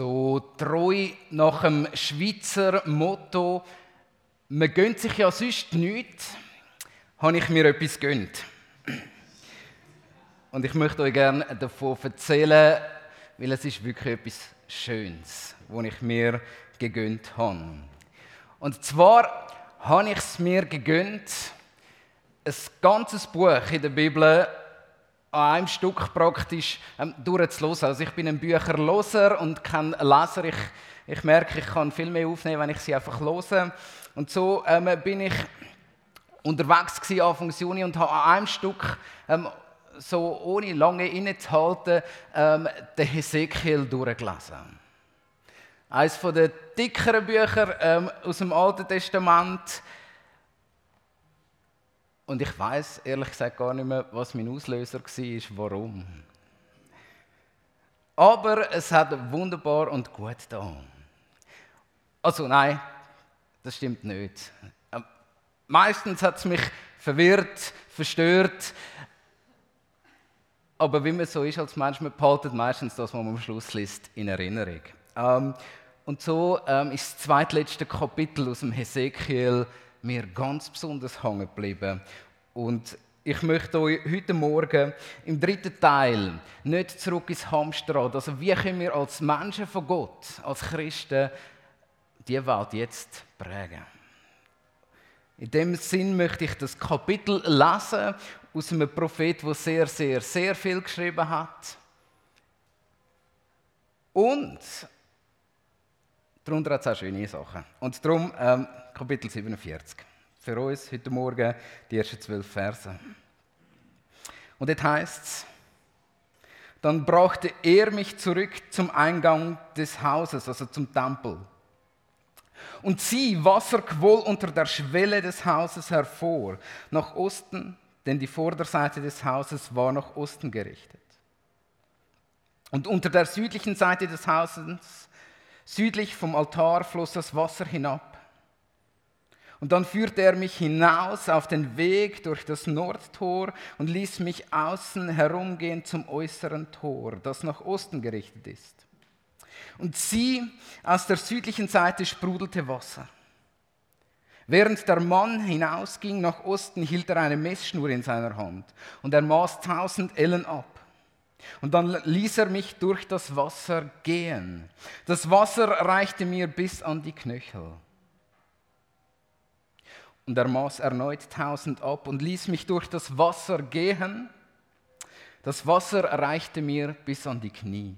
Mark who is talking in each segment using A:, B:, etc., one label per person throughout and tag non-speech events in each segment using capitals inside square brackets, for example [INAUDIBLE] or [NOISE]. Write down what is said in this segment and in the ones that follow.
A: So treu nach dem Schweizer Motto, man gönnt sich ja sonst nichts, habe ich mir etwas gönnt. Und ich möchte euch gerne davon erzählen, weil es ist wirklich etwas Schönes, was ich mir gegönnt habe. Und zwar habe ich es mir gegönnt, ein ganzes Buch in der Bibel an einem Stück praktisch ähm, durchzulesen. Also ich bin ein Bücherloser und kein Leser. Ich, ich merke, ich kann viel mehr aufnehmen, wenn ich sie einfach lese. Und so ähm, bin ich unterwegs gewesen, Anfang Juni und habe an einem Stück ähm, so ohne lange innezuhalten ähm, den Hesekiel durchgelesen. Eines der dickeren Bücher ähm, aus dem Alten Testament. Und ich weiß ehrlich gesagt gar nicht mehr, was mein Auslöser war, warum. Aber es hat wunderbar und gut da. Also nein, das stimmt nicht. Ähm, meistens hat es mich verwirrt, verstört. Aber wie man so ist als Mensch, man behaltet meistens das, was man am Schluss liest, in Erinnerung. Ähm, und so ähm, ist das zweitletzte Kapitel aus dem Hesekiel mir ganz besonders hängen geblieben. Und ich möchte euch heute Morgen im dritten Teil nicht zurück ins Hamsterrad. Also wie können wir als Menschen von Gott, als Christen, die Welt jetzt prägen? In dem Sinn möchte ich das Kapitel lesen aus einem Prophet, der sehr, sehr, sehr viel geschrieben hat. Und darunter hat es auch schöne Sachen. Und darum ähm, Kapitel 47. Für uns heute Morgen die ersten zwölf Verse. Und dort heißt dann brachte er mich zurück zum Eingang des Hauses, also zum Tempel. Und sieh, Wasser quoll unter der Schwelle des Hauses hervor, nach Osten, denn die Vorderseite des Hauses war nach Osten gerichtet. Und unter der südlichen Seite des Hauses, südlich vom Altar, floss das Wasser hinab und dann führte er mich hinaus auf den Weg durch das Nordtor und ließ mich außen herumgehen zum äußeren Tor, das nach Osten gerichtet ist. Und sieh, aus der südlichen Seite sprudelte Wasser. Während der Mann hinausging nach Osten, hielt er eine Messschnur in seiner Hand und er maß tausend Ellen ab. Und dann ließ er mich durch das Wasser gehen. Das Wasser reichte mir bis an die Knöchel und er maß erneut tausend ab und ließ mich durch das Wasser gehen. Das Wasser erreichte mir bis an die Knie.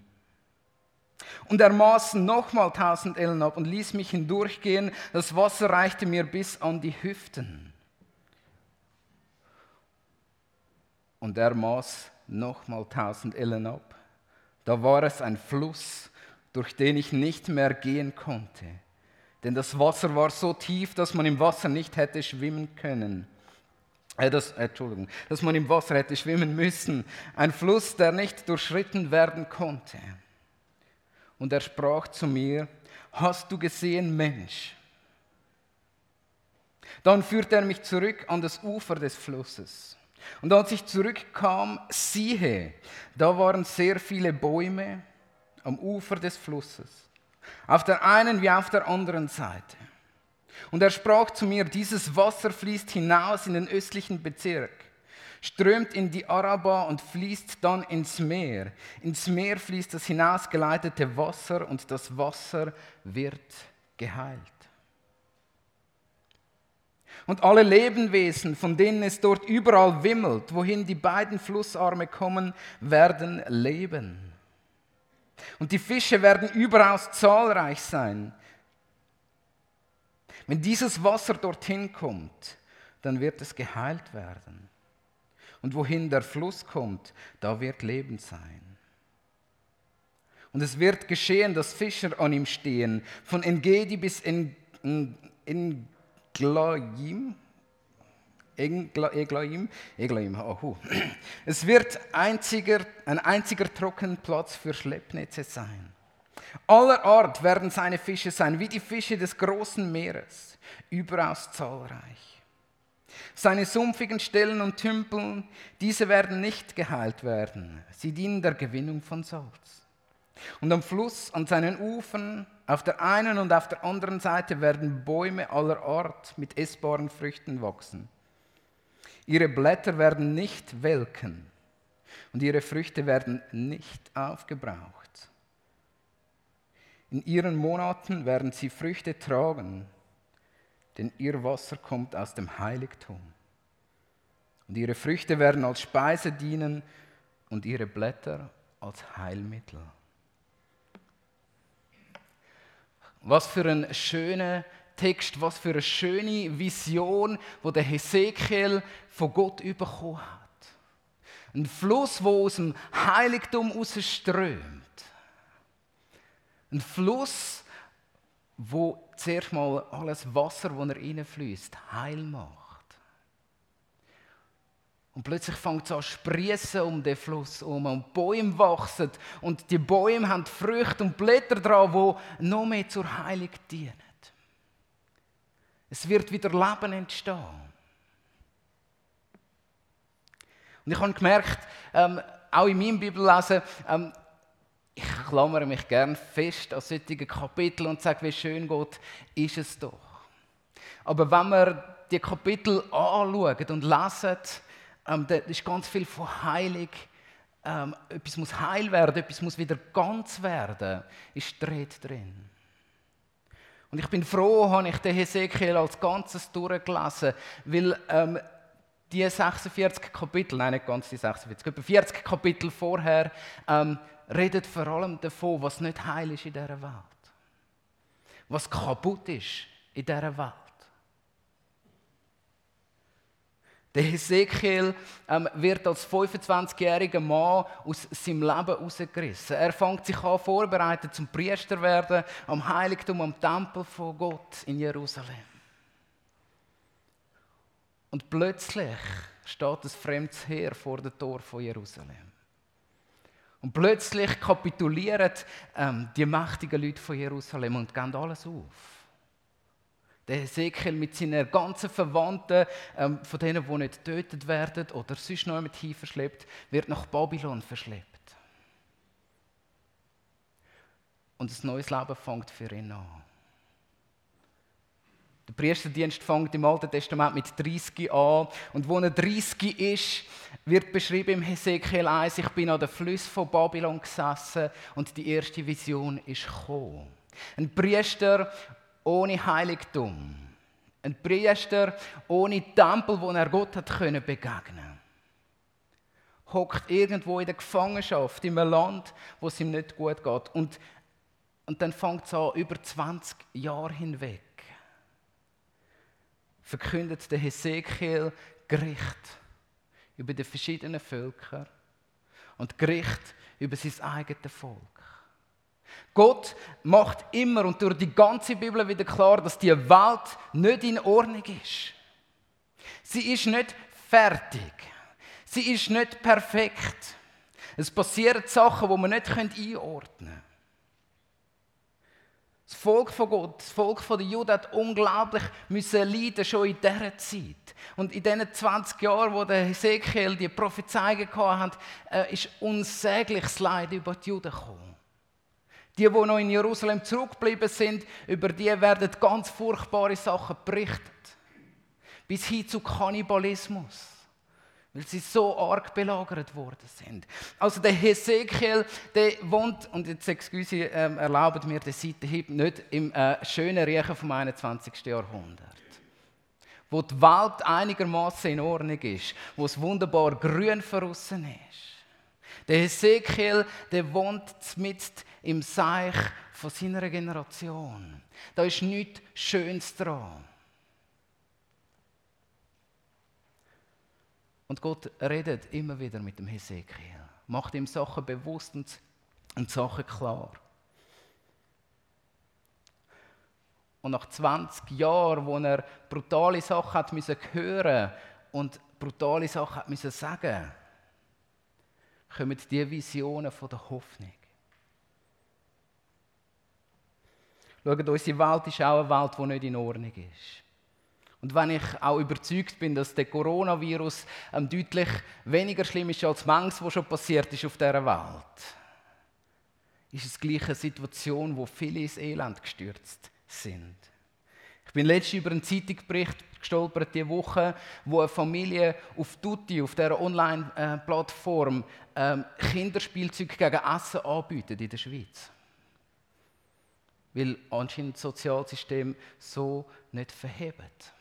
A: Und er maß nochmal tausend Ellen ab und ließ mich hindurchgehen. Das Wasser reichte mir bis an die Hüften. Und er maß nochmal tausend Ellen ab. Da war es ein Fluss, durch den ich nicht mehr gehen konnte denn das Wasser war so tief, dass man im Wasser nicht hätte schwimmen können. Äh, das, Entschuldigung, dass man im Wasser hätte schwimmen müssen. Ein Fluss, der nicht durchschritten werden konnte. Und er sprach zu mir, hast du gesehen, Mensch? Dann führte er mich zurück an das Ufer des Flusses. Und als ich zurückkam, siehe, da waren sehr viele Bäume am Ufer des Flusses auf der einen wie auf der anderen Seite. Und er sprach zu mir, dieses Wasser fließt hinaus in den östlichen Bezirk, strömt in die Araba und fließt dann ins Meer. Ins Meer fließt das hinausgeleitete Wasser und das Wasser wird geheilt. Und alle Lebewesen, von denen es dort überall wimmelt, wohin die beiden Flussarme kommen, werden leben. Und die Fische werden überaus zahlreich sein. Wenn dieses Wasser dorthin kommt, dann wird es geheilt werden. Und wohin der Fluss kommt, da wird Leben sein. Und es wird geschehen, dass Fischer an ihm stehen, von Engedi bis in Glaim, Eglaim, Eglaim, oh, Es wird einziger, ein einziger Trockenplatz für Schleppnetze sein. Aller Art werden seine Fische sein, wie die Fische des großen Meeres, überaus zahlreich. Seine sumpfigen Stellen und Tümpel, diese werden nicht geheilt werden. Sie dienen der Gewinnung von Salz. Und am Fluss, an seinen Ufern, auf der einen und auf der anderen Seite werden Bäume aller Art mit essbaren Früchten wachsen. Ihre Blätter werden nicht welken und ihre Früchte werden nicht aufgebraucht. In ihren Monaten werden sie Früchte tragen, denn ihr Wasser kommt aus dem Heiligtum. Und ihre Früchte werden als Speise dienen und ihre Blätter als Heilmittel. Was für ein schöner Text, was für eine schöne Vision, wo der Hesekiel von Gott bekommen hat. Ein Fluss, wo aus dem Heiligtum strömt. Ein Fluss, wo zuerst mal alles Wasser, das er reinfließt, heil macht. Und plötzlich fängt es an sprießen um den Fluss herum und Bäume wachsen und die Bäume haben Früchte und Blätter dran, die noch mehr zur Heilung dienen. Es wird wieder Leben entstehen. Und ich habe gemerkt, ähm, auch in meinem Bibellesen, ähm, ich klammere mich gern fest an solche Kapitel und sage, wie schön Gott ist es doch. Aber wenn wir die Kapitel anschauen und lesen, ähm, da ist ganz viel von Heilig. Ähm, etwas muss heil werden, etwas muss wieder ganz werden, ist dreht drin. Und ich bin froh, habe ich den Hesekiel als Ganzes durchgelesen, weil ähm, die 46 Kapitel, nein, nicht ganz die 46, etwa 40 Kapitel vorher, ähm, redet vor allem davon, was nicht heil ist in dieser Welt. Was kaputt ist in dieser Welt. Der Hesekiel ähm, wird als 25-jähriger Mann aus seinem Leben rausgerissen. Er fängt sich an vorbereiten zum Priester werden am Heiligtum, am Tempel von Gott in Jerusalem. Und plötzlich steht ein fremdes Heer vor dem Tor von Jerusalem. Und plötzlich kapitulieren ähm, die mächtigen Leute von Jerusalem und gehen alles auf. Der Hesekiel mit seinen ganzen Verwandten, ähm, von denen, die nicht getötet werden oder sonst noch jemand hin verschleppt, wird nach Babylon verschleppt. Und ein neues Leben fängt für ihn an. Der Priesterdienst fängt im Alten Testament mit 30 an. Und wo er 30 ist, wird beschrieben im Hesekiel 1, ich bin an den Fluss von Babylon gesessen und die erste Vision ist gekommen. Ein Priester ohne Heiligtum. Ein Priester ohne Tempel, wo er Gott hat können begegnen. Hockt irgendwo in der Gefangenschaft in einem Land, wo es ihm nicht gut geht. Und, und dann fängt es an, über 20 Jahre hinweg verkündet der Hesekiel Gericht über die verschiedenen Völker und Gericht über sein eigenes Volk. Gott macht immer und durch die ganze Bibel wieder klar, dass die Welt nicht in Ordnung ist. Sie ist nicht fertig. Sie ist nicht perfekt. Es passieren Sachen, die man nicht einordnen können. Das Volk von Gott, das Volk der Juden hat unglaublich müssen leiden, schon in dieser Zeit. Und in diesen 20 Jahren, wo der Hesekiel die Prophezeiungen hatte, äh, ist unsägliches Leid über die Juden gekommen. Die, die noch in Jerusalem zurückgeblieben sind, über die werden ganz furchtbare Sachen berichtet. Bis hin zu Kannibalismus. Weil sie so arg belagert worden sind. Also der Hesekiel, der wohnt, und jetzt excuse, ähm, erlaubt mir die Seitenhieb, nicht im äh, schönen Riechen vom 21. Jahrhundert. Wo die Welt einigermaßen in Ordnung ist, wo es wunderbar grün verrissen ist. Der Hesekiel, der wohnt mitten im Seich von seiner Generation. Da ist nichts Schönes dran. Und Gott redet immer wieder mit dem Hesekiel, macht ihm Sachen bewusst und, und Sachen klar. Und nach 20 Jahren, wo er brutale Sachen hat müssen hören und brutale Sachen hat müssen sagen, kommen die Visionen von der Hoffnung. Schaut, unsere Welt ist auch eine Welt, die nicht in Ordnung ist. Und wenn ich auch überzeugt bin, dass der Coronavirus ähm, deutlich weniger schlimm ist als manches, was schon passiert ist auf dieser Welt, ist es gleich eine Situation, wo viele ins Elend gestürzt sind. Ich bin letztens über einen Zeitungsbericht gestolpert diese Woche, wo eine Familie auf Tutti, auf dieser Online-Plattform, ähm, Kinderspielzeug gegen Essen anbietet in der Schweiz. Weil anscheinend das Sozialsystem so nicht verhebt.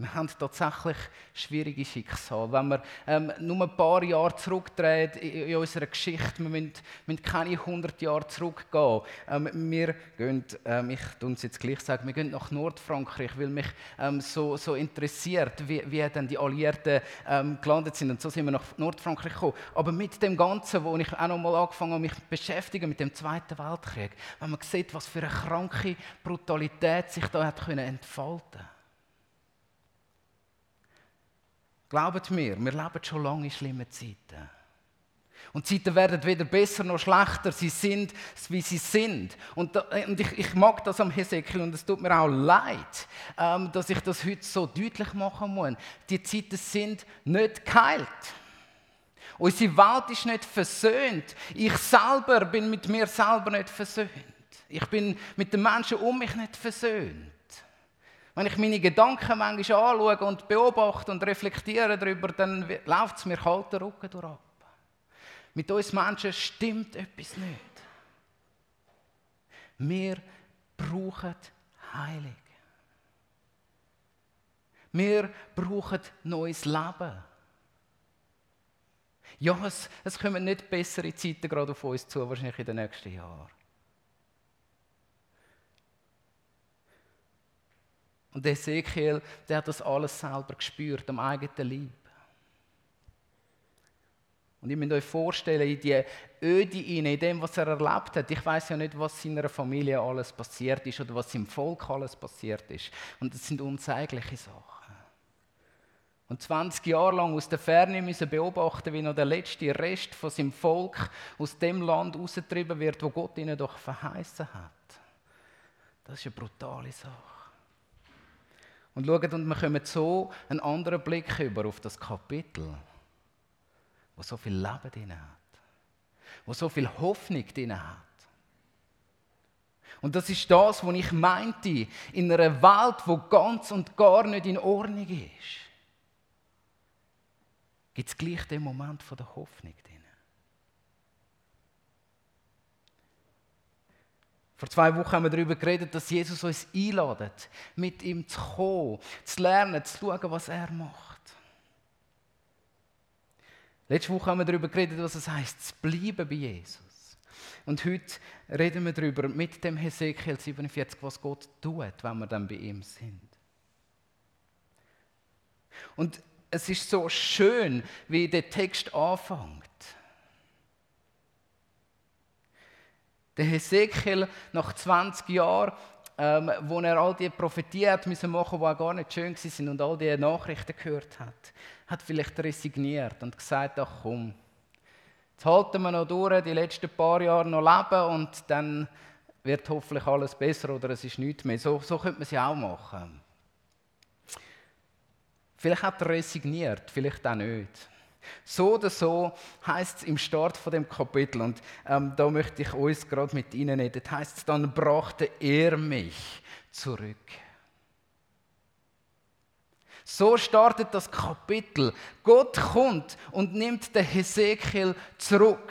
A: Wir haben tatsächlich schwierige Schicksale. Wenn wir ähm, nur ein paar Jahre zurückdrehen in, unserer Geschichte, wir müssen, müssen keine 100 Jahre zurückgehen. Ähm, wir gehen, ähm, ich tue es jetzt gleich sagen, wir gehen nach Nordfrankreich, weil mich ähm, so, so interessiert, wie, wie dann die Alliierten ähm, gelandet sind. Und so sind wir nach Nordfrankreich gekommen. Aber mit dem Ganzen, wo ich auch noch mal angefangen habe, mich zu beschäftigen mit dem Zweiten Weltkrieg, wenn man sieht, was für eine kranke Brutalität sich da hat entfalten Glaubt mir, wir leben schon lange in schlimmen Zeiten. Und die Zeiten werden weder besser noch schlechter. Sie sind, wie sie sind. Und, da, und ich, ich, mag das am Hesekiel und es tut mir auch leid, ähm, dass ich das heute so deutlich machen muss. Die Zeiten sind nicht geheilt. Unsere Welt ist nicht versöhnt. Ich selber bin mit mir selber nicht versöhnt. Ich bin mit den Menschen um mich nicht versöhnt. Wenn ich meine Gedanken manchmal anschaue und beobachte und reflektiere darüber, dann läuft es mir kalter Rücken durch ab. Mit uns Menschen stimmt etwas nicht. Wir brauchen Heilung. Wir brauchen neues Leben. Ja, es, es kommen nicht bessere Zeiten gerade auf uns zu, wahrscheinlich in den nächsten Jahren. Und Ezekiel, der hat das alles selber gespürt, am eigenen Leib. Und ich muss euch vorstellen, in die Öde in dem, was er erlebt hat. Ich weiß ja nicht, was seiner Familie alles passiert ist oder was im Volk alles passiert ist. Und das sind unzeigliche Sachen. Und 20 Jahre lang aus der Ferne müssen beobachten, wie noch der letzte Rest von seinem Volk aus dem Land rausgetrieben wird, wo Gott ihnen doch verheißen hat. Das ist eine brutale Sache. Und schaut, und wir kommen so einen anderen Blick über auf das Kapitel, wo so viel Leben drin hat, wo so viel Hoffnung drin hat. Und das ist das, was ich meinte, in einer Welt, wo ganz und gar nicht in Ordnung ist, gibt es gleich den Moment der Hoffnung drin. Vor zwei Wochen haben wir darüber geredet, dass Jesus uns einladet, mit ihm zu kommen, zu lernen, zu schauen, was er macht. Letzte Woche haben wir darüber geredet, was es heißt, zu bleiben bei Jesus. Und heute reden wir darüber mit dem Hesekiel 47, was Gott tut, wenn wir dann bei ihm sind. Und es ist so schön, wie der Text anfängt. Der Hesekiel nach 20 Jahren, ähm, wo er all die Prophetien hat müssen machen, die gar nicht schön sind und all die Nachrichten gehört hat, hat vielleicht resigniert und gesagt, ach komm, jetzt halten wir noch durch, die letzten paar Jahre noch leben und dann wird hoffentlich alles besser oder es ist nichts mehr. So, so könnte man es auch machen. Vielleicht hat er resigniert, vielleicht auch nicht. So oder so heißt es im Start von dem Kapitel und ähm, da möchte ich uns gerade mit Ihnen reden. Das heißt, dann brachte er mich zurück. So startet das Kapitel. Gott kommt und nimmt den Hesekiel zurück.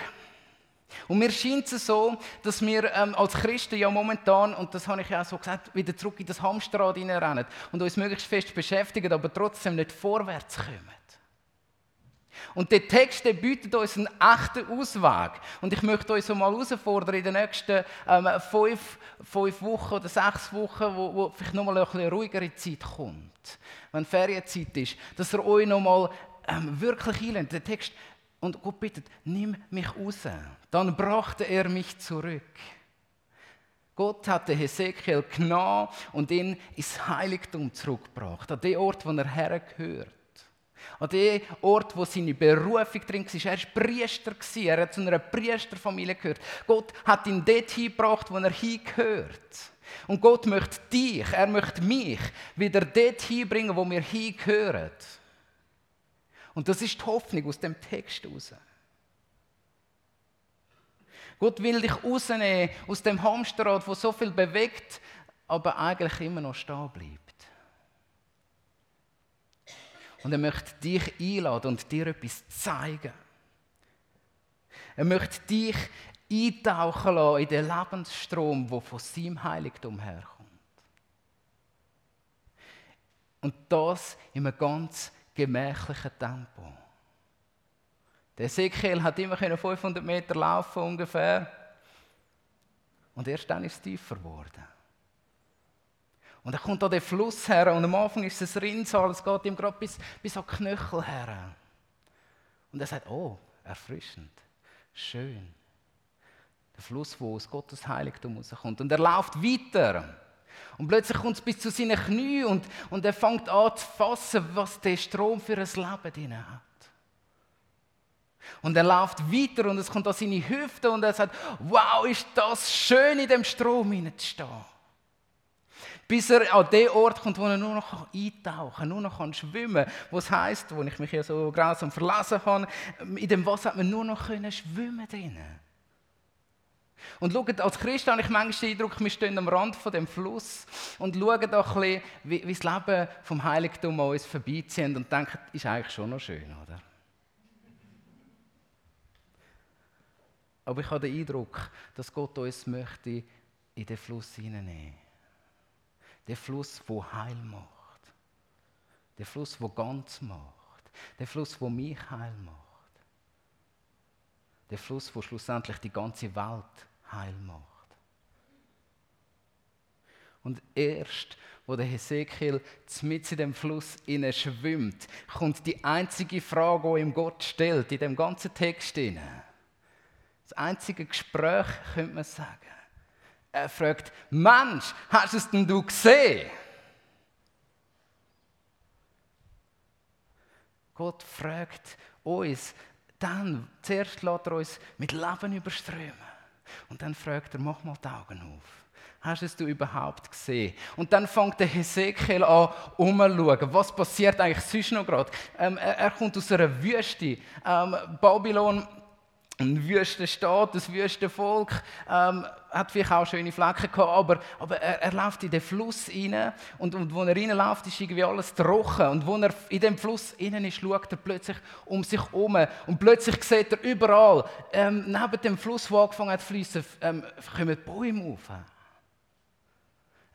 A: Und mir scheint es so, dass wir ähm, als Christen ja momentan, und das habe ich ja auch so gesagt, wieder zurück in das Hamsterrad rennen und uns möglichst fest beschäftigen, aber trotzdem nicht vorwärts kommen. Und der Text der bietet uns einen echten Ausweg. Und ich möchte euch so mal herausfordern, in den nächsten ähm, fünf, fünf Wochen oder sechs Wochen, wo, wo vielleicht nochmal eine ruhigere Zeit kommt, wenn Ferienzeit ist, dass er euch nochmal ähm, wirklich einlädt. Der Text, und Gott bittet, nimm mich raus. Dann brachte er mich zurück. Gott hat den Hesekiel genommen und ihn ins Heiligtum zurückgebracht, an den Ort, wo er hergehört. An dem Ort, wo seine Berufung drin war. Er war Priester, er hat zu einer Priesterfamilie gehört. Gott hat ihn dort hingebracht, wo er hingehört. Und Gott möchte dich, er möchte mich wieder dort hinbringen, wo wir hingehören. Und das ist die Hoffnung aus dem Text heraus. Gott will dich rausnehmen aus dem Hamsterrad, wo so viel bewegt, aber eigentlich immer noch stehen bleibt. Und er möchte dich einladen und dir etwas zeigen. Er möchte dich eintauchen lassen in den Lebensstrom, der von seinem Heiligtum herkommt. Und das in einem ganz gemächlichen Tempo. Der Ezekiel hat immer 500 Meter laufen ungefähr. Und erst dann ist es tiefer geworden. Und er kommt an den Fluss her und am Anfang ist es ein Rinnsal, es geht ihm gerade bis, bis an die Knöchel her. Und er sagt, oh, erfrischend, schön. Der Fluss, wo aus Gottes Heiligtum rauskommt. Und er läuft weiter. Und plötzlich kommt es bis zu seinen Knien und, und er fängt an zu fassen, was der Strom für ein Leben drin hat. Und er läuft weiter und es kommt an seine Hüfte und er sagt, wow, ist das schön, in dem Strom hineinzustehen. Bis er an den Ort kommt, wo er nur noch eintauchen kann, nur noch schwimmen kann. Was heisst, wo ich mich ja so grausam verlassen habe, in dem Wasser hat man nur noch schwimmen drinnen. Und schaut, als Christ habe ich manchmal den Eindruck, wir stehen am Rand von dem Fluss und schauen da ein bisschen, wie, wie das Leben vom Heiligtum an uns vorbeizieht und denken, ist eigentlich schon noch schön, oder? Aber ich habe den Eindruck, dass Gott uns möchte in den Fluss hineinnehmen. Der Fluss, der Heil macht. Der Fluss, der ganz macht. Der Fluss, der mich heil macht. Der Fluss, der schlussendlich die ganze Welt heil macht. Und erst, wo der Hesekiel mit in dem Fluss schwimmt, kommt die einzige Frage, die ihm Gott stellt, in dem ganzen Text hinein. Das einzige Gespräch, könnte man sagen. Er fragt, Mensch, hast du es denn du gesehen? Gott fragt uns, dann, zuerst lässt er uns mit Leben überströmen. Und dann fragt er, mach mal die Augen auf. Hast du es du überhaupt gesehen? Und dann fängt der Hesekiel an, umzuschauen. Was passiert eigentlich sonst noch gerade? Ähm, er, er, kommt aus einer Wüste. Ähm, Babylon ein wüster Staat, ein wüstes Volk, ähm, hat vielleicht auch schöne Flecken gehabt, aber, aber er, er läuft in den Fluss rein und, und wo er reinläuft, ist irgendwie alles trocken und wo er in dem Fluss innen ist, schaut er plötzlich um sich herum und plötzlich sieht er überall, ähm, neben dem Fluss, wo angefangen hat zu fließen, ähm, kommen Bäume auf.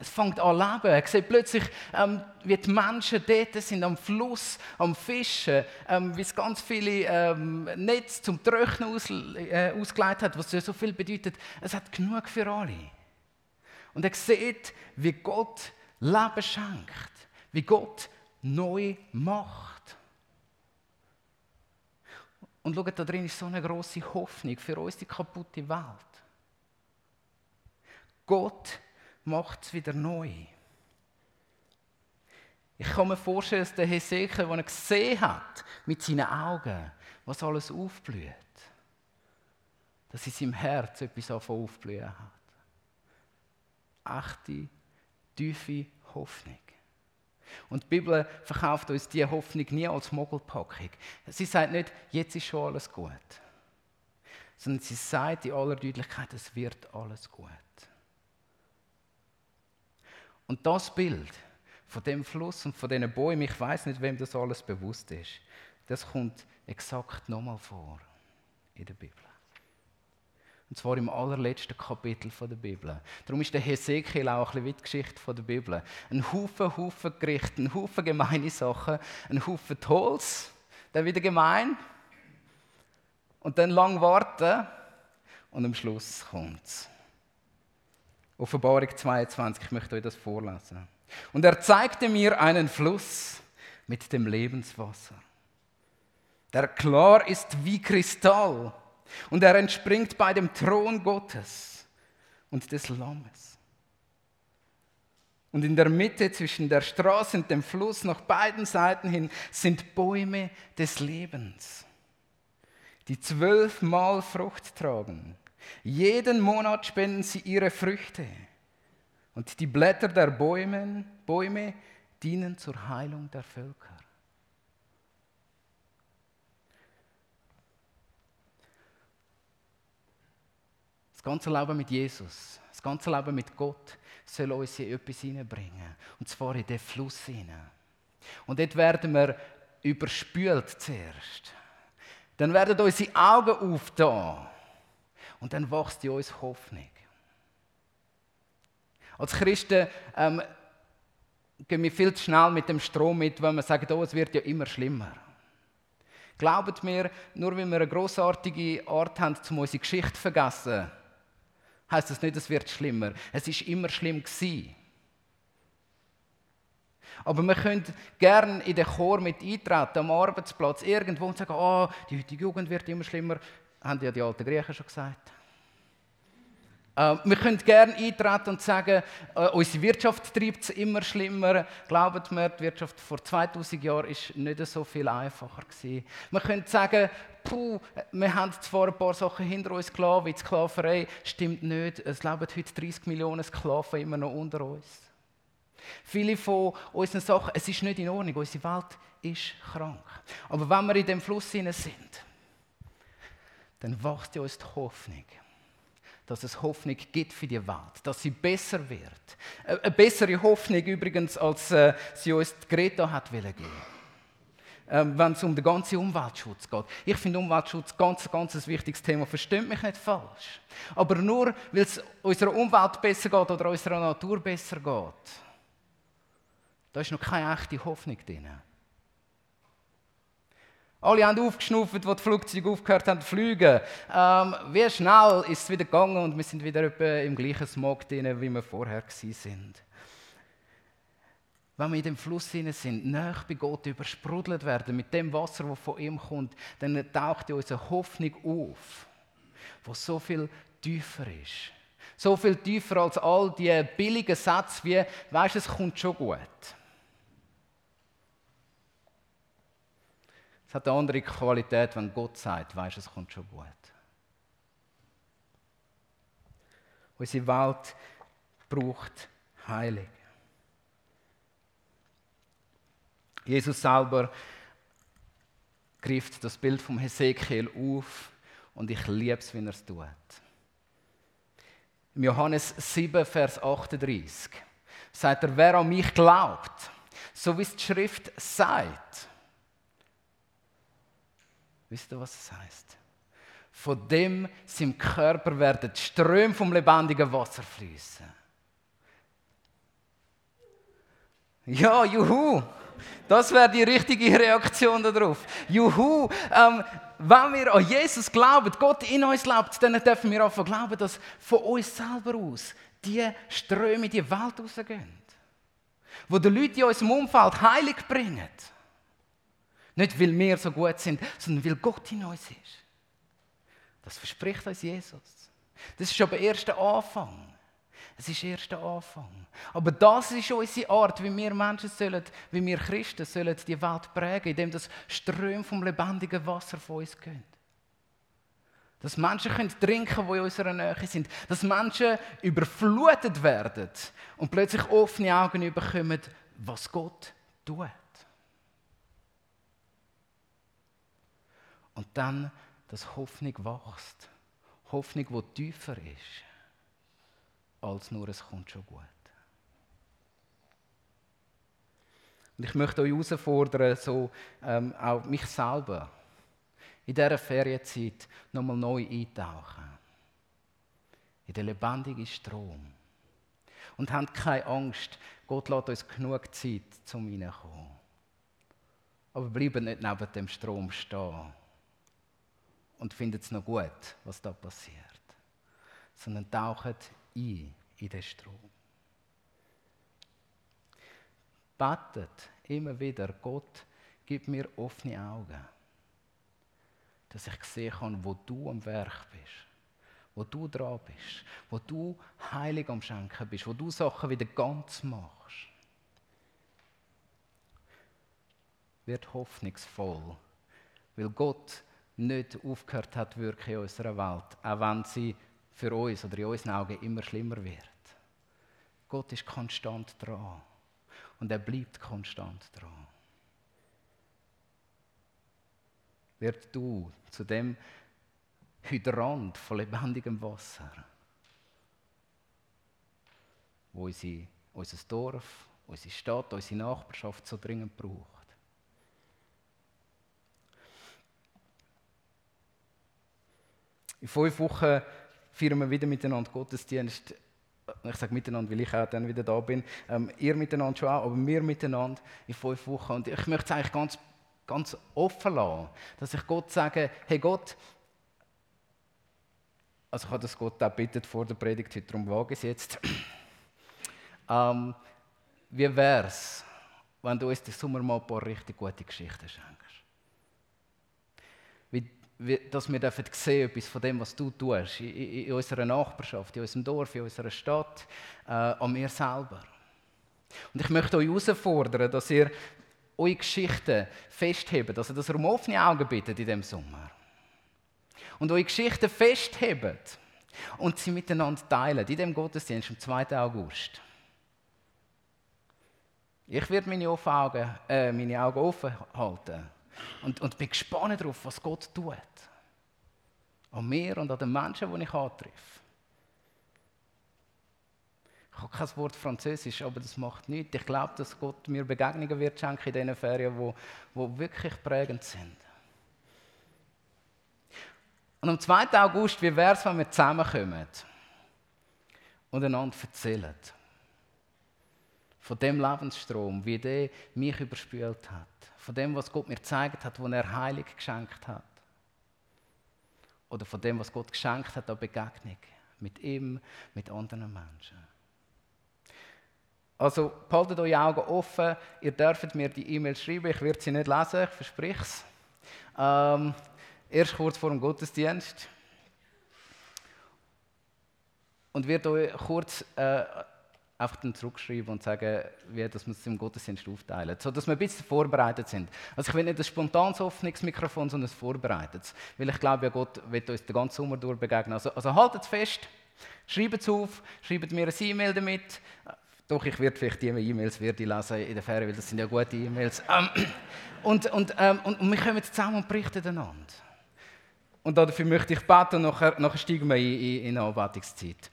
A: Es fängt an leben. Er sieht plötzlich, ähm, wie die Menschen dort sind am Fluss, am Fischen, ähm, wie es ganz viele ähm, Netze zum Trocknen aus, äh, ausgelegt hat, was so viel bedeutet. Es hat genug für alle. Und er sieht, wie Gott Leben schenkt, wie Gott neu macht. Und schaut, da drin ist so eine große Hoffnung für uns, die kaputte Welt. Gott macht es wieder neu. Ich kann mir vorstellen, dass der Hesekiel, als er gesehen hat, mit seinen Augen, was alles aufblüht, dass in seinem Herz etwas aufblühen hat. Echte, tiefe Hoffnung. Und die Bibel verkauft uns diese Hoffnung nie als Mogelpackung. Sie sagt nicht, jetzt ist schon alles gut. Sondern sie sagt in aller Deutlichkeit, es wird alles gut. Und das Bild von dem Fluss und von diesen Bäumen, ich weiß nicht, wem das alles bewusst ist, das kommt exakt nochmal vor in der Bibel. Und zwar im allerletzten Kapitel der Bibel. Darum ist der Hesekiel auch ein bisschen wie die Geschichte der Bibel. Ein Haufen, Haufen Gerichte, ein Haufen gemeine Sachen, ein Haufen Holz, dann wieder gemein. Und dann lang warten und am Schluss kommt es. Offenbarung 22, ich möchte euch das vorlesen. Und er zeigte mir einen Fluss mit dem Lebenswasser, der klar ist wie Kristall und er entspringt bei dem Thron Gottes und des Lammes. Und in der Mitte zwischen der Straße und dem Fluss nach beiden Seiten hin sind Bäume des Lebens, die zwölfmal Frucht tragen jeden Monat spenden sie ihre Früchte. Und die Blätter der Bäume, Bäume dienen zur Heilung der Völker. Das ganze Leben mit Jesus, das ganze Leben mit Gott soll uns in etwas hineinbringen. Und zwar in den Fluss hinein. Und dort werden wir überspült zuerst. Dann werden unsere Augen aufgetan. Und dann wächst in uns Hoffnung. Als Christen ähm, gehen wir viel zu schnell mit dem Strom mit, wenn wir sagen, oh, es wird ja immer schlimmer. Glaubt mir, nur weil wir eine großartige Art haben, um unsere Geschichte zu vergessen, heißt das nicht, es wird schlimmer. Es ist immer schlimm gewesen. Aber wir können gerne in den Chor mit eintreten, am Arbeitsplatz, irgendwo und sagen, oh, die heutige Jugend wird immer schlimmer. Haben ja die alten Griechen schon gesagt. Äh, wir können gerne eintreten und sagen, äh, unsere Wirtschaft treibt es immer schlimmer. Glaubt mir, die Wirtschaft vor 2000 Jahren war nicht so viel einfacher. Gewesen. Wir können sagen, puh, wir haben zwar ein paar Sachen hinter uns gelassen, wie die Sklaverei, stimmt nicht. Es leben heute 30 Millionen Sklaven immer noch unter uns. Viele von unseren Sachen, es ist nicht in Ordnung, unsere Welt ist krank. Aber wenn wir in dem Fluss sind, dann wächst ja uns die Hoffnung dass es Hoffnung gibt für die Welt, dass sie besser wird. Eine bessere Hoffnung übrigens, als äh, sie uns die Greta hat geben ähm, wenn es um den ganzen Umweltschutz geht. Ich finde Umweltschutz ganz, ganz ein wichtiges Thema. Versteht mich nicht falsch. Aber nur, weil es unserer Umwelt besser geht oder unserer Natur besser geht, da ist noch keine echte Hoffnung drin. Alle haben aufgeschnauft, als die Flugzeuge aufgehört haben zu fliegen. Ähm, wie schnell ist es wieder gegangen und wir sind wieder im gleichen Smog drin, wie wir vorher sind. Wenn wir in dem Fluss sind, nach bei Gott übersprudelt werden mit dem Wasser, das von ihm kommt, dann taucht ja unsere Hoffnung auf, wo so viel tiefer ist. So viel tiefer als all die billigen Sätze wie, weißt du, es kommt schon gut. Es hat eine andere Qualität, wenn Gott sagt, weißt es kommt schon gut. Unsere Welt braucht Heilung. Jesus selber greift das Bild vom Hesekiel auf und ich liebe es, wie er es tut. Im Johannes 7, Vers 38 sagt er, wer an mich glaubt, so wie es die Schrift sagt, Wisst ihr, was es heißt? Von dem seinem Körper werden die Ströme vom lebendigen Wasser fließen. Ja, juhu! Das wäre die richtige Reaktion darauf. Juhu! Ähm, wenn wir an Jesus glauben, Gott in uns glaubt, dann dürfen wir auch glauben, dass von uns selber aus die Ströme in die Welt rausgehen. Wo die Leute in unserem Umfeld Heilig bringen. Nicht, weil wir so gut sind, sondern weil Gott in uns ist. Das verspricht uns Jesus. Das ist aber erst der Anfang. Es ist erst der Anfang. Aber das ist unsere Art, wie wir Menschen sollen, wie wir Christen sollen die Welt prägen, indem das Ström vom lebendigen Wasser von uns gehen. Dass Menschen können trinken, die in unserer Nähe sind. Dass Menschen überflutet werden und plötzlich offene Augen bekommen, was Gott tut. Und dann, dass Hoffnung wächst. Hoffnung, die tiefer ist, als nur es kommt schon gut. Und ich möchte euch herausfordern, so ähm, auch mich selber in dieser Ferienzeit nochmal neu eintauchen. In den lebendigen Strom. Und habt keine Angst, Gott lässt uns genug Zeit, zum reinkommen. Aber bleibt nicht neben dem Strom stehen und findet es noch gut, was da passiert, sondern taucht ein in den Strom. Betet immer wieder, Gott, gib mir offene Augen, dass ich sehen kann, wo du am Werk bist, wo du dran bist, wo du heilig am Schenken bist, wo du Sachen wieder ganz machst. Wird hoffnungsvoll, weil Gott nicht aufgehört hat wirken in unserer Welt, auch wenn sie für uns oder in unseren Augen immer schlimmer wird. Gott ist konstant dran und er bleibt konstant dran. Wird du zu dem Hydrant von lebendigem Wasser, wo unsere, unser Dorf, unsere Stadt, unsere Nachbarschaft so dringend braucht. In fünf Wochen feiern wir wieder miteinander Gottesdienst. Ich sage miteinander, weil ich auch dann wieder da bin. Ähm, ihr miteinander schon auch, aber wir miteinander in fünf Wochen. Und ich möchte es eigentlich ganz, ganz offen lassen, dass ich Gott sage, hey Gott, also ich habe das Gott auch bittet vor der Predigt, heute darum wage ich es jetzt. [CLEARS THROAT] ähm, wie wäre es, wenn du uns den Sommer mal ein paar richtig gute Geschichten schenkst? Dass wir dürfen sehen etwas von dem, was du tust, in, in unserer Nachbarschaft, in unserem Dorf, in unserer Stadt, äh, an mir selber. Und ich möchte euch herausfordern, dass ihr eure Geschichten festhebt, dass ihr um offene Augen bittet in diesem Sommer. Und eure Geschichten festhebt und sie miteinander teilen, in dem Gottesdienst am 2. August. Ich werde meine, Augen, äh, meine Augen offen halten und, und bin gespannt darauf, was Gott tut. An mir und an den Menschen, die ich antreffe. Ich habe kein Wort Französisch, aber das macht nichts. Ich glaube, dass Gott mir Begegnungen wird schenken in diesen Ferien, die, die wirklich prägend sind. Und am 2. August, wie wäre es, wenn wir zusammenkommen und einander erzählen? Von dem Lebensstrom, wie der mich überspült hat von dem, was Gott mir gezeigt hat, wo er Heilig geschenkt hat. Oder von dem, was Gott geschenkt hat an Begegnung mit ihm, mit anderen Menschen. Also behaltet eure Augen offen, ihr dürft mir die E-Mail schreiben, ich werde sie nicht lesen, ich verspreche es. Ähm, erst kurz vor dem Gottesdienst. Und wird euch kurz äh, einfach dann zurückschreiben und sagen, wie dass wir es im Gottesdienst aufteilen, so dass wir ein bisschen vorbereitet sind. Also ich will nicht ein spontanes Hoffnungsmikrofon, sondern ein vorbereitetes, weil ich glaube, ja, Gott wird uns den ganzen Sommer durch begegnen. Also, also haltet es fest, schreibt es auf, schreibt mir eine E-Mail damit. Doch, ich werde vielleicht die E-Mails lesen in der Ferien, weil das sind ja gute E-Mails. Ähm, und, und, ähm, und, und wir kommen zusammen und berichten einander. Und dafür möchte ich beten und nachher, nachher steigen wir in, in, in eine Anbetungszeit.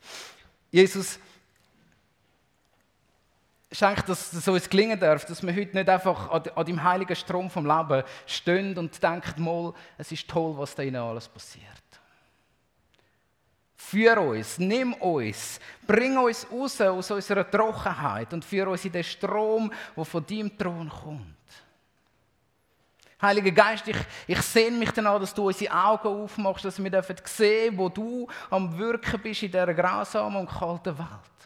A: Jesus, schenkt, dass es uns gelingen darf, dass wir heute nicht einfach an, an dem heiligen Strom vom Leben stehen und denken, mal, es ist toll, was da innen alles passiert. Führ uns, nimm uns, bring uns raus aus unserer Trockenheit und führ uns in den Strom, der von deinem Thron kommt. Heiliger Geist, ich, ich sehne mich danach, dass du unsere Augen aufmachst, dass wir sehen wo du am Wirken bist in dieser grausamen und kalten Welt.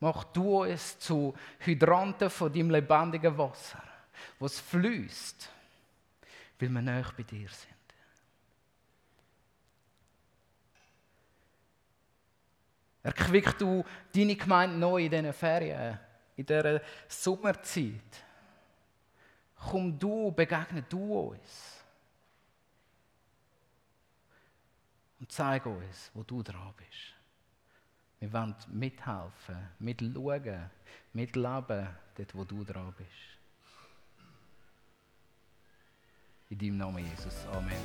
A: Mach du es zu Hydranten von deinem lebendigen Wasser, was fließt, weil wir näher bei dir sind. Erquick du deine Gemeinde neu in diesen Ferien, in dieser Sommerzeit. Komm du, begegne du uns. Und zeig uns, wo du dran bist. Wir wollen mithelfen, mitschauen, mitleben, dort wo du dran bist. In deinem Namen, Jesus. Amen.